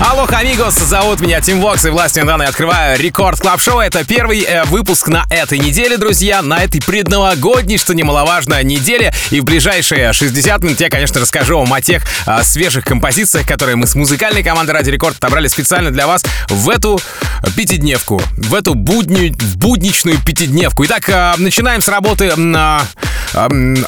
Hola, amigos, зовут меня Тим Вокс и властью данной открываю Record Club Show. Это первый э, выпуск на этой неделе, друзья, на этой предновогодней, что немаловажно, неделе. И в ближайшие 60 минут я, конечно, расскажу вам о тех э, свежих композициях, которые мы с музыкальной командой Радио Рекорд отобрали специально для вас в эту пятидневку, в эту будню, будничную пятидневку. Итак, э, начинаем с работы э,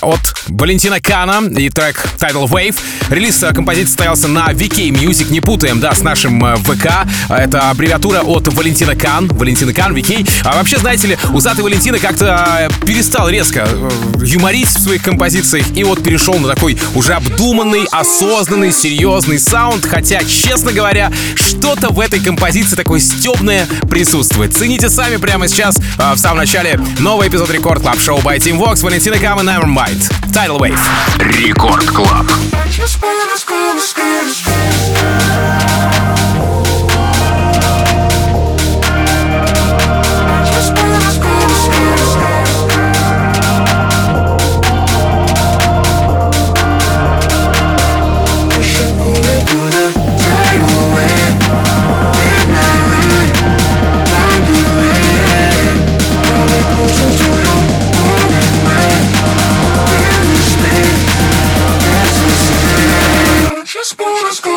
от Валентино Кана и трек Tidal Wave. Релиз э, композиции состоялся на VK Music, не путаем, да, с нашим э, ВК. Это аббревиатура от Валентино Кан. Валентино Кан, VK. А вообще, знаете ли, усатый Валентино как-то э, перестал резко э, юморить в своих композициях и вот перешел на такой уже обдуманный, осознанный, серьезный саунд. Хотя, честно говоря, что-то в этой композиции такое стебное присутствует. Цените сами прямо сейчас, в самом начале, новый эпизод Record Club Show by Tim Vox. Валентино Кан и Nevermind. Tidal Wave. Рекорд Клаб. Just wanna scream, scream, scream. spoon, a.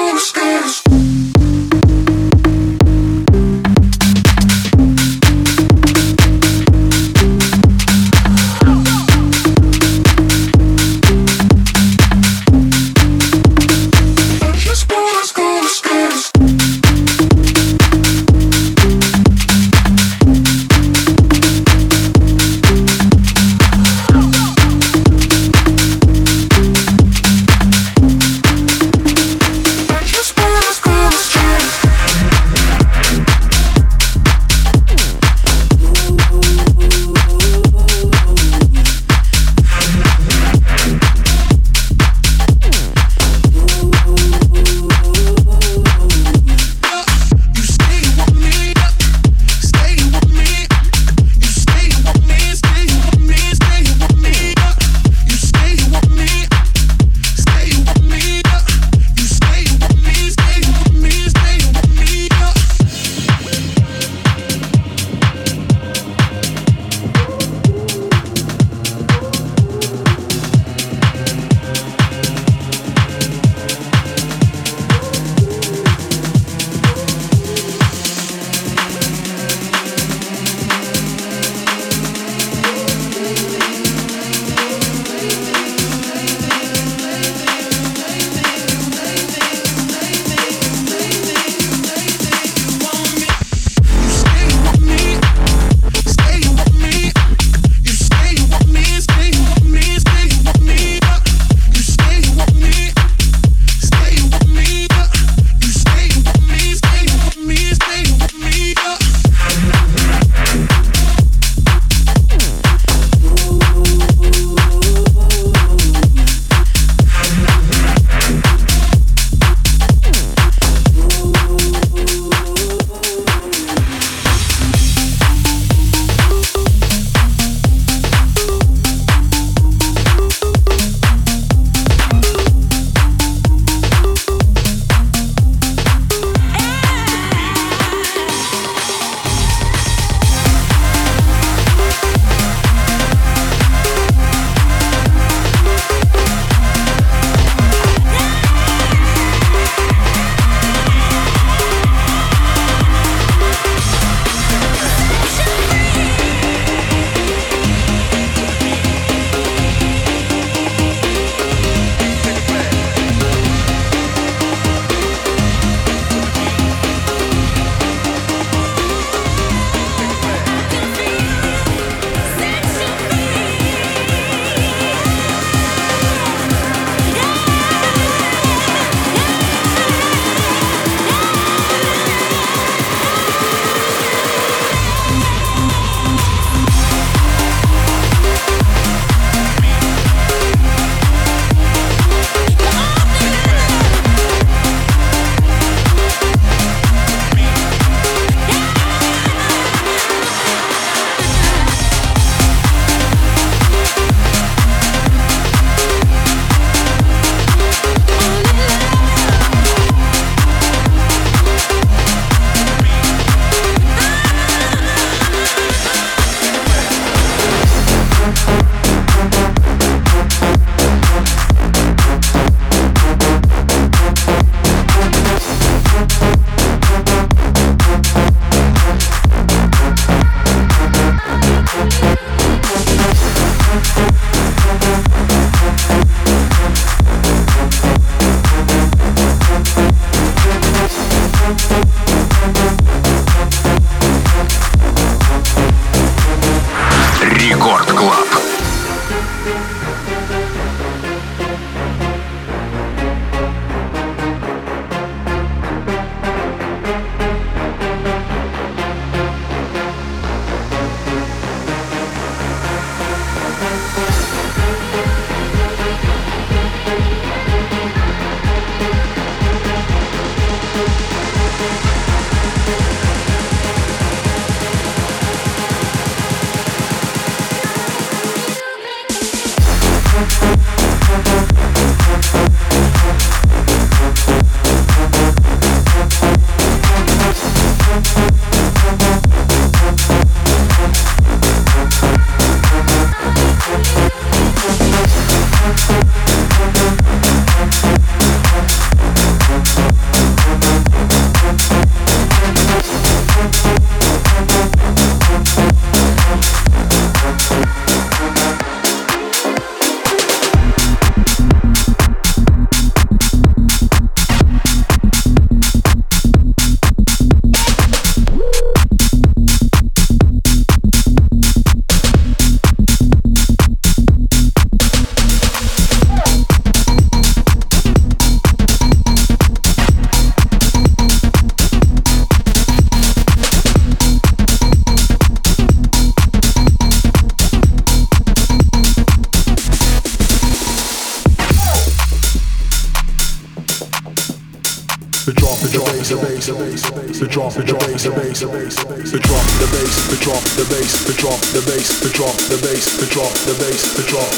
the drum.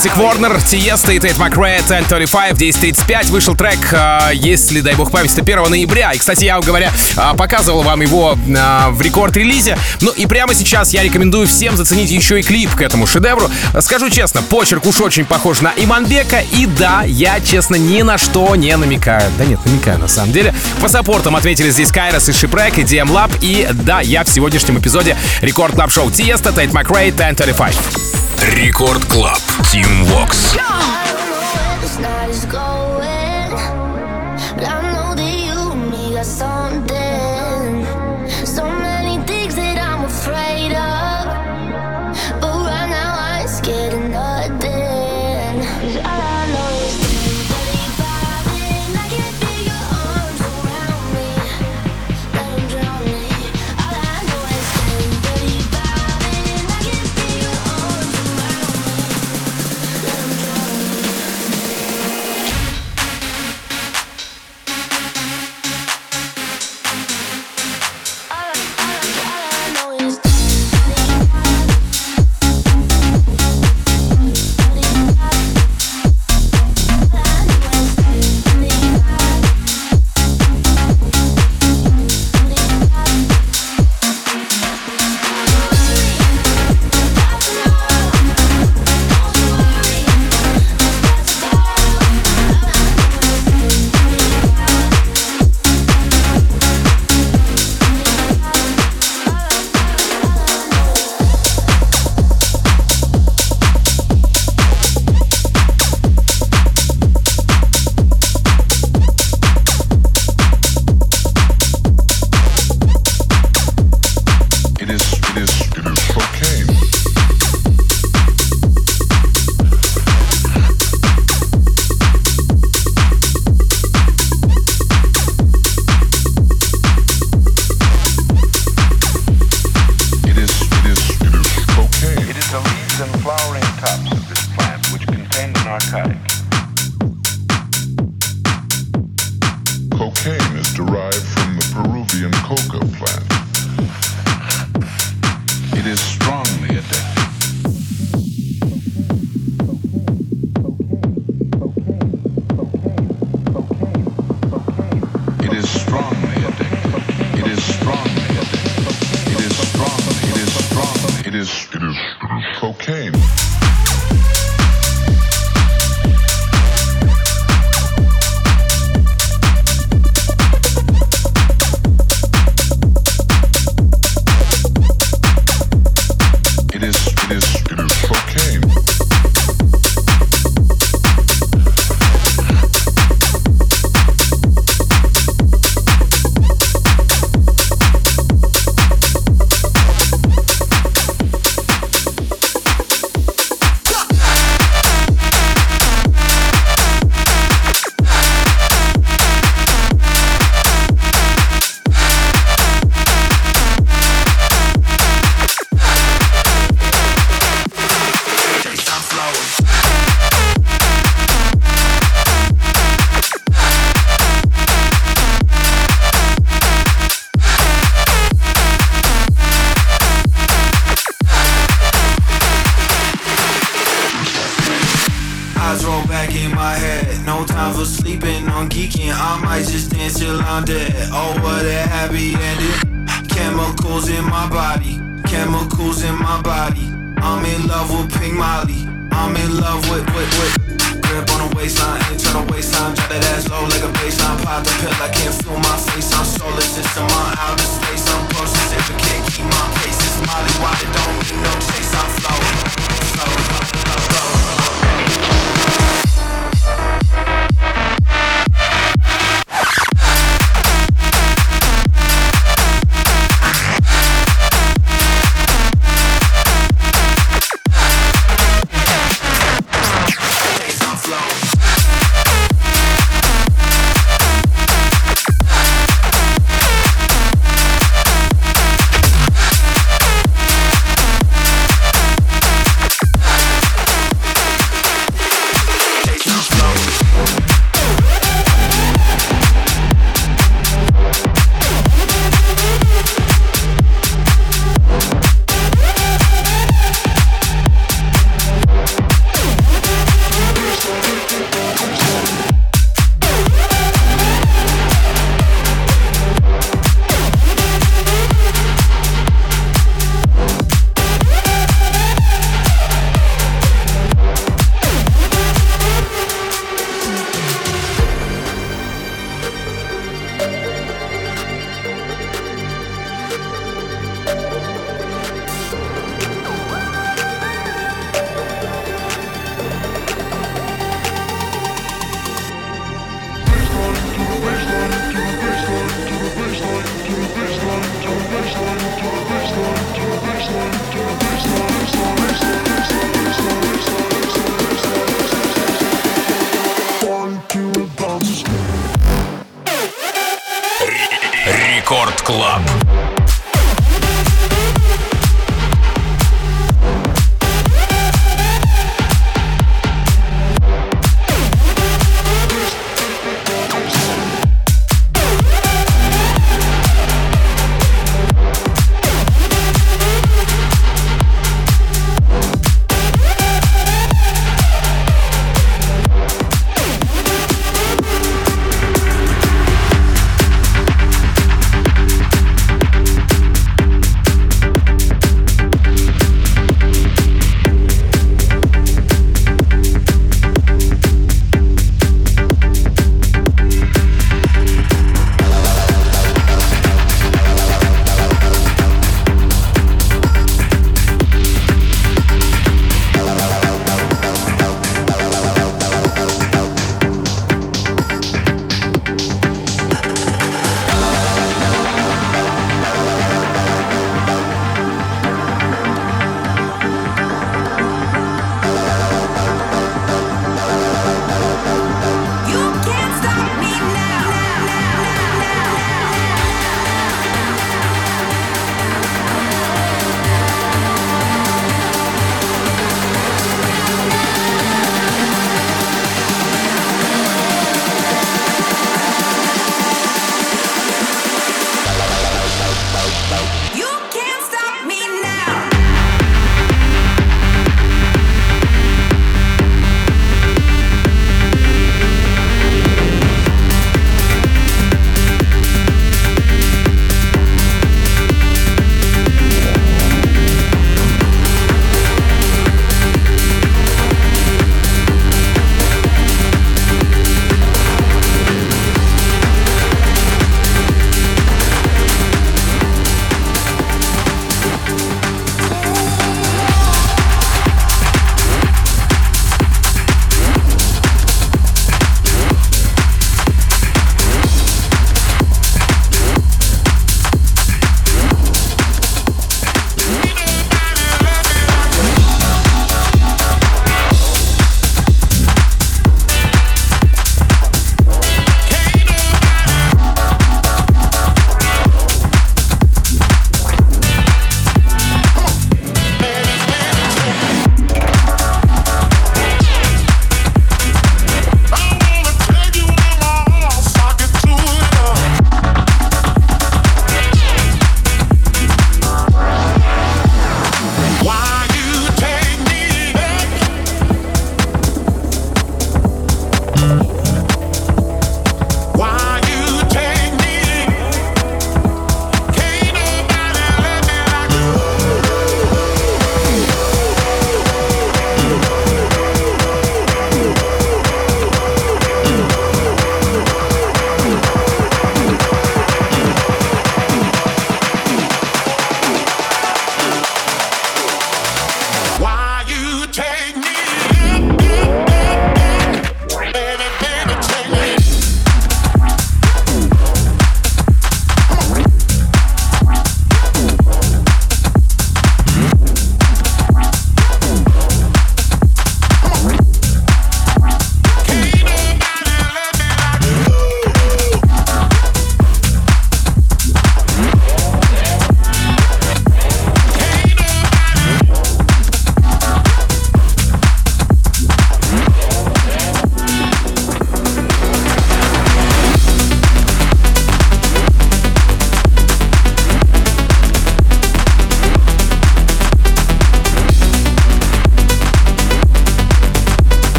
Фанатик Warner, Тиеста и Тейт Макрей, 10.35, 10.35. Вышел трек, а, если, дай бог память, это 1 ноября. И, кстати, я, говоря, а, показывал вам его а, в рекорд-релизе. Ну и прямо сейчас я рекомендую всем заценить еще и клип к этому шедевру. Скажу честно, почерк уж очень похож на Иманбека. И да, я, честно, ни на что не намекаю. Да нет, намекаю на самом деле. По саппортам отметили здесь Кайрос и Шипрек, и DM Lab. И да, я в сегодняшнем эпизоде Record Club Show Тиесто, Тейт Макрей, 10.35. Record Club. Tim Vox. Yeah!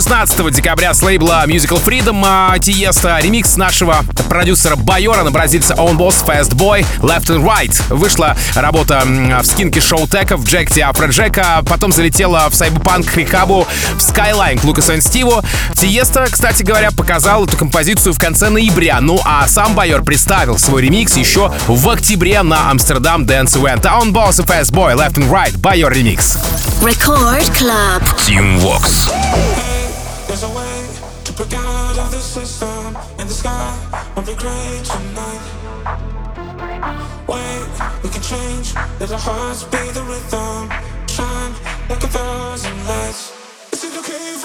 16 декабря с лейбла Musical Freedom а, Тиеста. Ремикс нашего продюсера Байора на бразильца Own Boss Fast Boy Left and Right. Вышла работа в скинке шоу Теков, Джек Афро Джека, потом залетела в Сайбопанк Хрикабу, в Skyline к Лукасу и Стиву. Тиеста, кстати говоря, показал эту композицию в конце ноября. Ну а сам Байор представил свой ремикс еще в октябре на Амстердам Dance Event. Own Boss и Fast Boy Left and Right. Байор ремикс. Record Club. Team Vox. Of the system, in the sky won't be gray tonight. Wait, we can change. Let our hearts be the rhythm. Shine like a thousand lights. Is it okay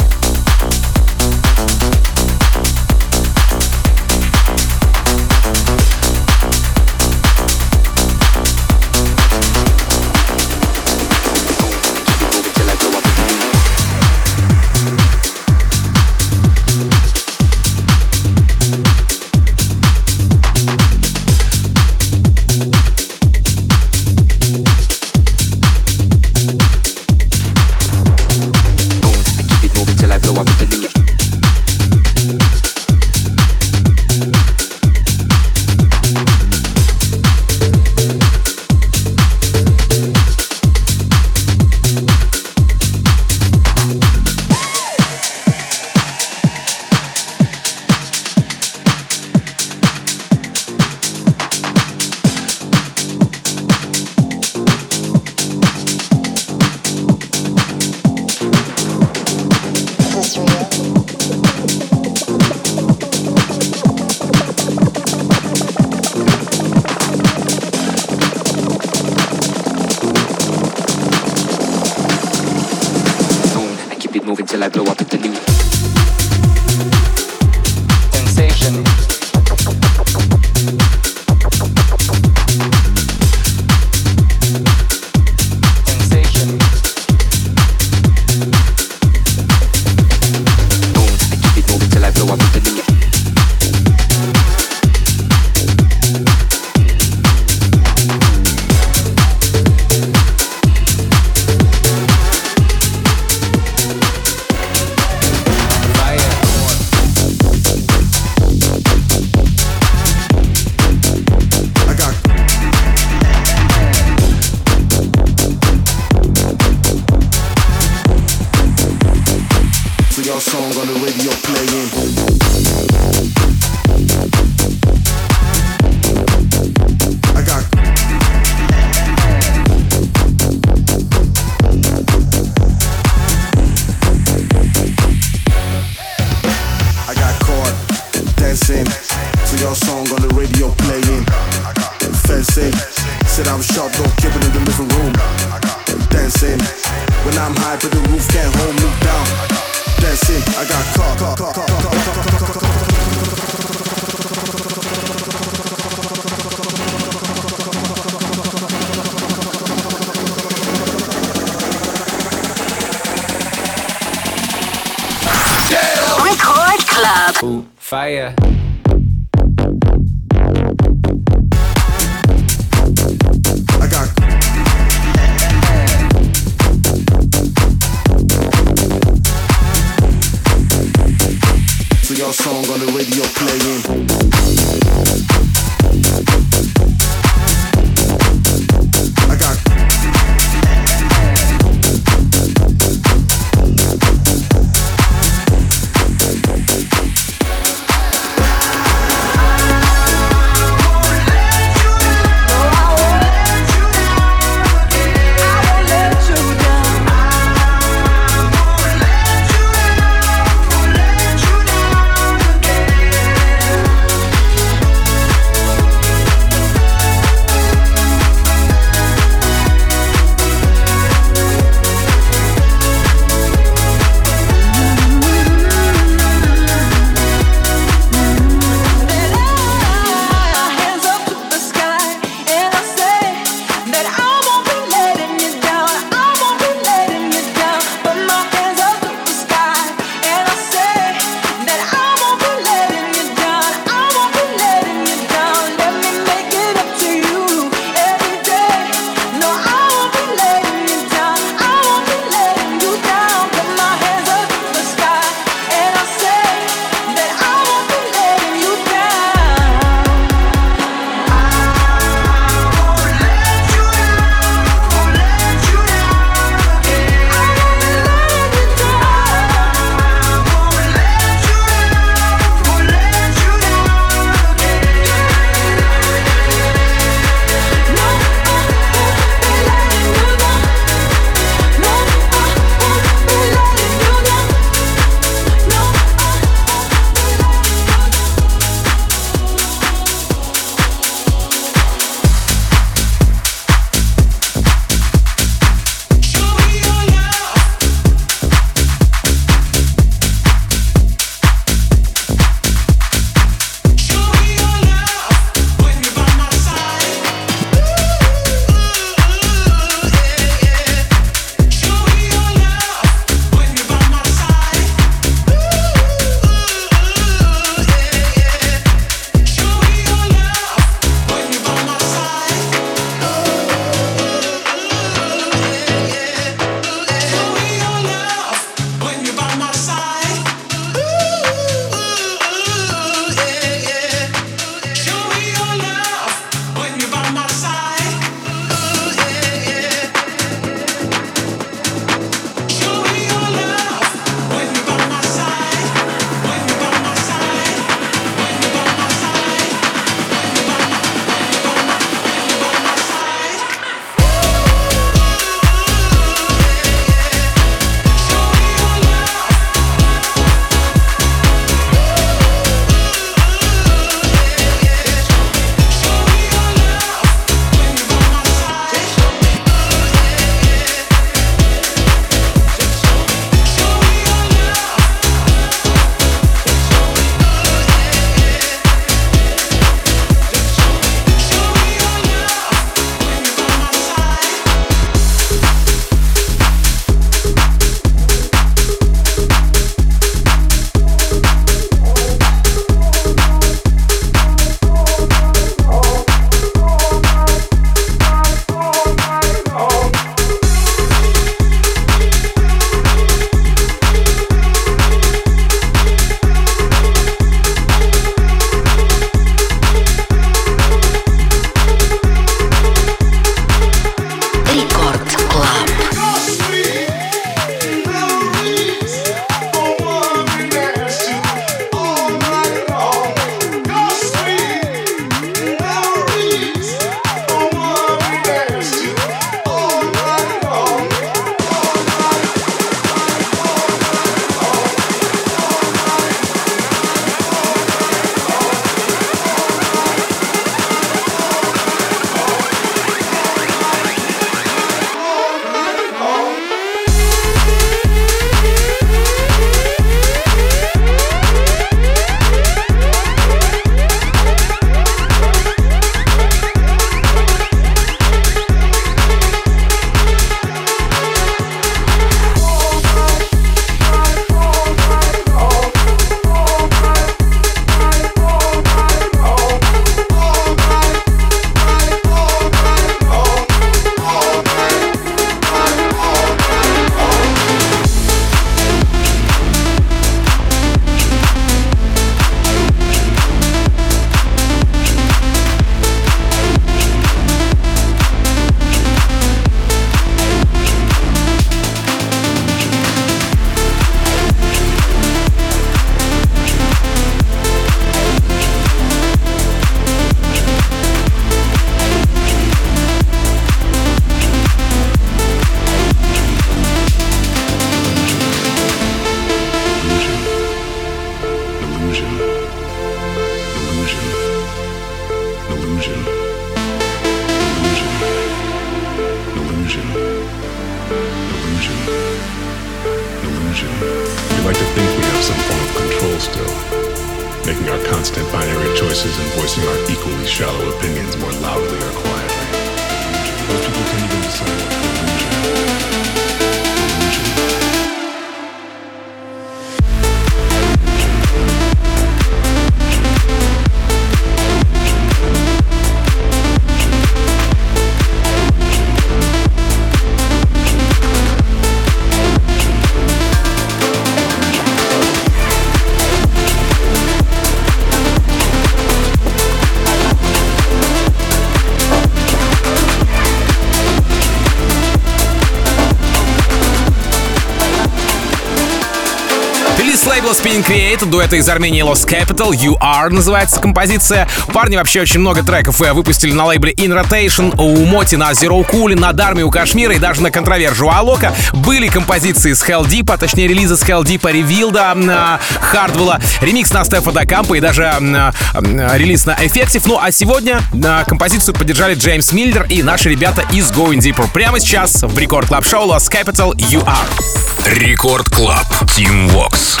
Create, дуэта из Армении Lost Capital, You Are называется композиция. Парни вообще очень много треков выпустили на лейбле In Rotation, у Моти на Zero Cool, на Dharma у KSHMR и даже на Controversia Алока. Были композиции с Heldeep, а точнее релизы с Heldeep, Revealed, Хардвелла, ремикс на Стефа да Кампо и даже м, релиз на Effective. Ну а сегодня э, композицию поддержали Джеймс Миллер и наши ребята из Going Deeper. Прямо сейчас в Record Club Show Lost Capital You Are. Record Club. Tim Vox.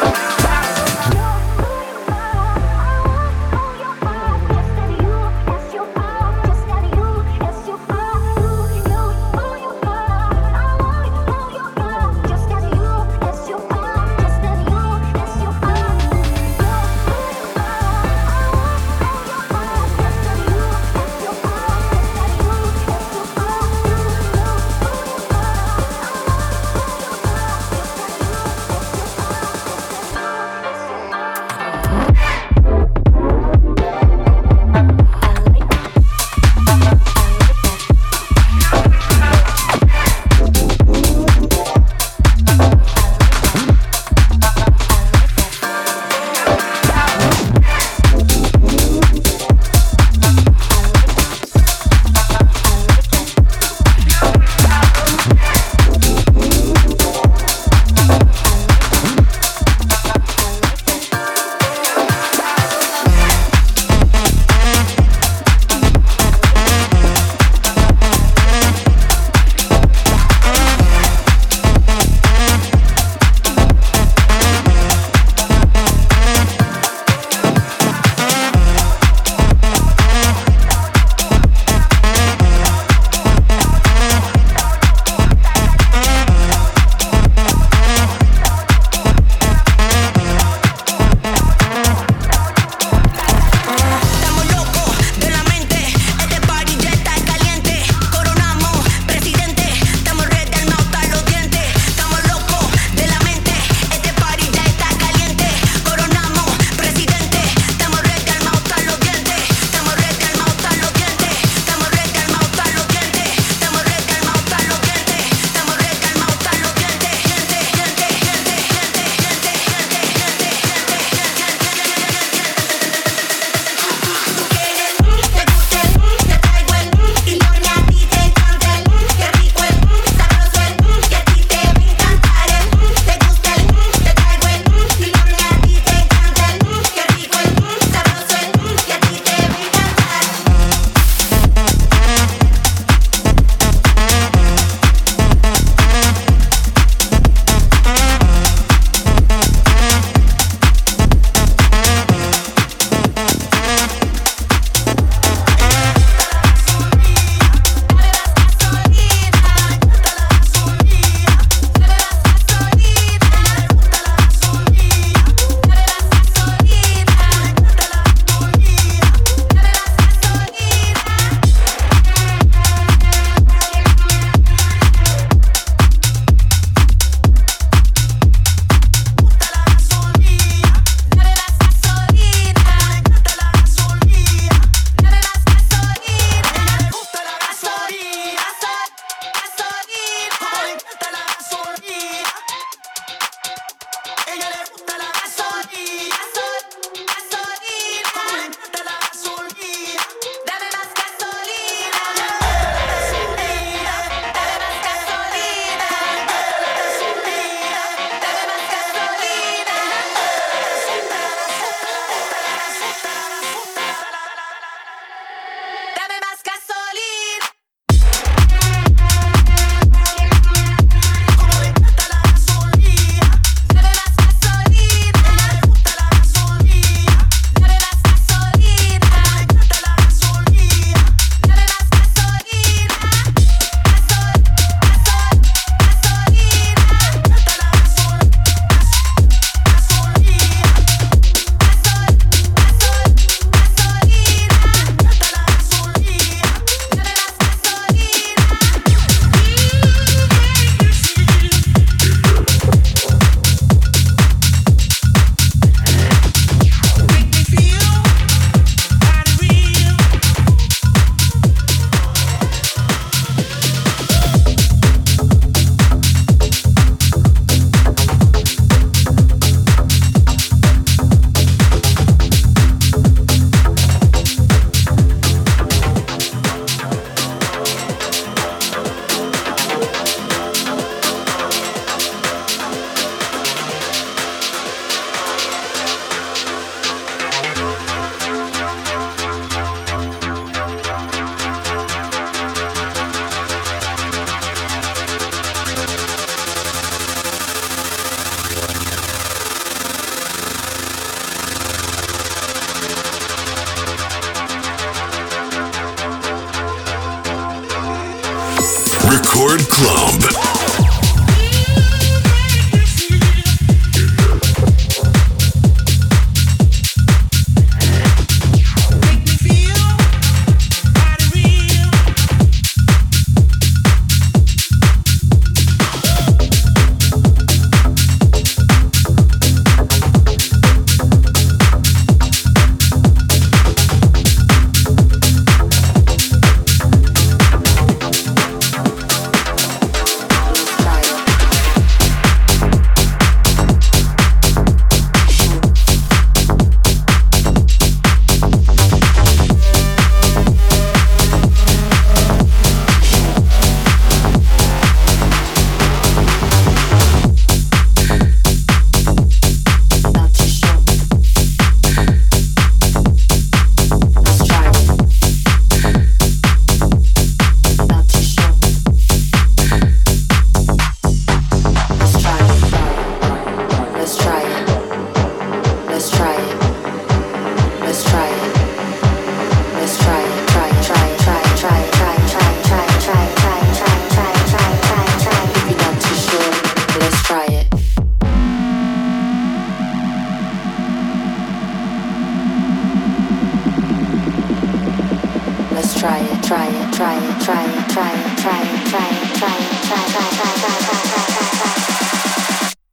Bye.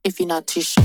If you're not too sure.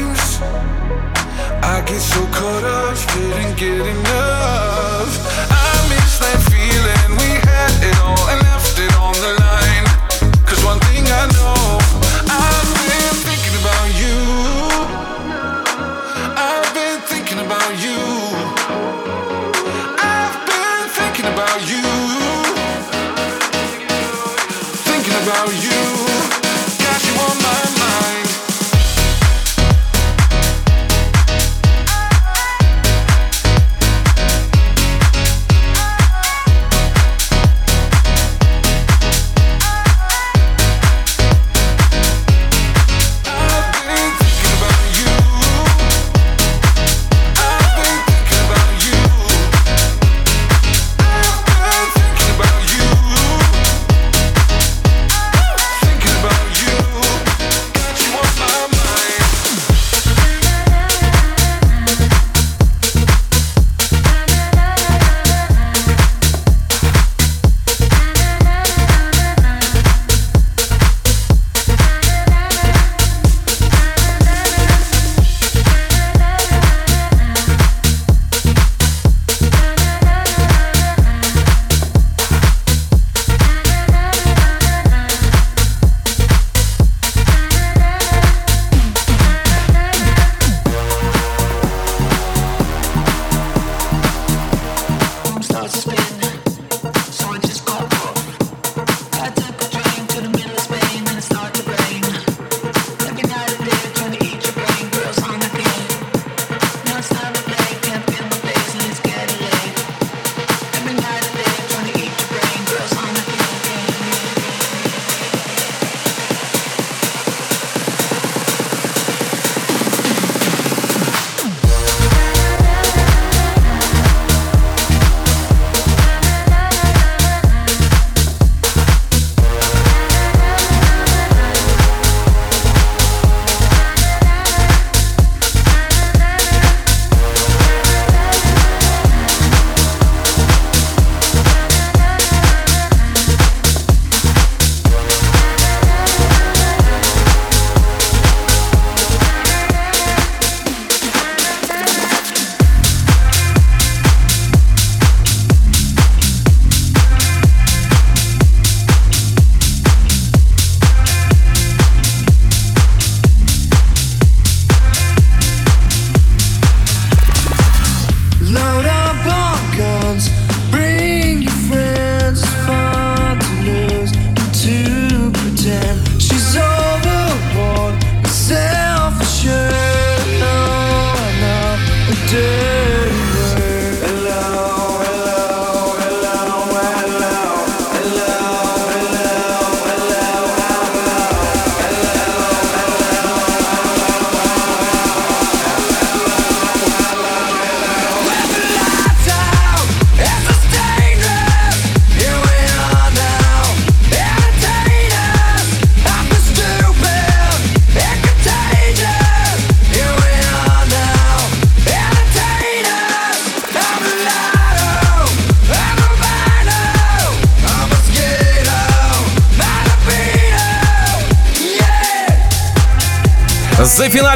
things I get so caught up, didn't get enough. I miss that feeling, we had it all and left it on the line. Cause one thing I know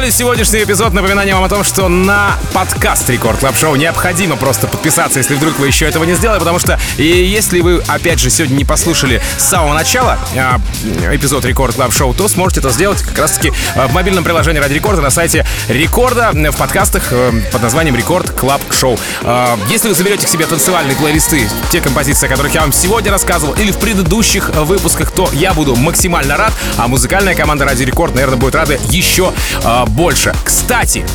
Зафиналим сегодняшний эпизод. Напоминание вам о том, что на подкаст Record Club Show необходимо просто подписаться, если вдруг вы еще этого не сделали, потому что и если вы, опять же, сегодня не послушали с самого начала а, эпизод Record Club Show, то сможете это сделать как раз-таки а, в мобильном приложении Радио Рекорд на сайте Рекорда в подкастах э, под названием Record Club Show. А, если вы заберете к себе танцевальные плейлисты, те композиции, о которых я вам сегодня рассказывал, или в предыдущих выпусках, то я буду максимально рад, а музыкальная команда Радио Рекорд, наверное, будет рада еще э, больше. Кстати,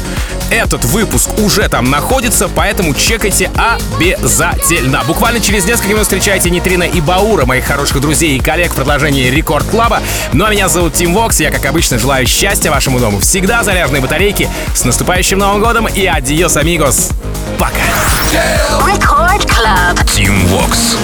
этот выпуск уже там находится, поэтому чекайте обязательно. Буквально через несколько минут встречайте Нитрина и Баура, моих хороших друзей и коллег в продолжении Рекорд Клаба. Ну а меня зовут Тим Вокс, я, как обычно, желаю счастья вашему дому, всегда заряженные батарейки, с наступающим Новым годом и адиос, амигос. Пока. Record Club. Team Vox.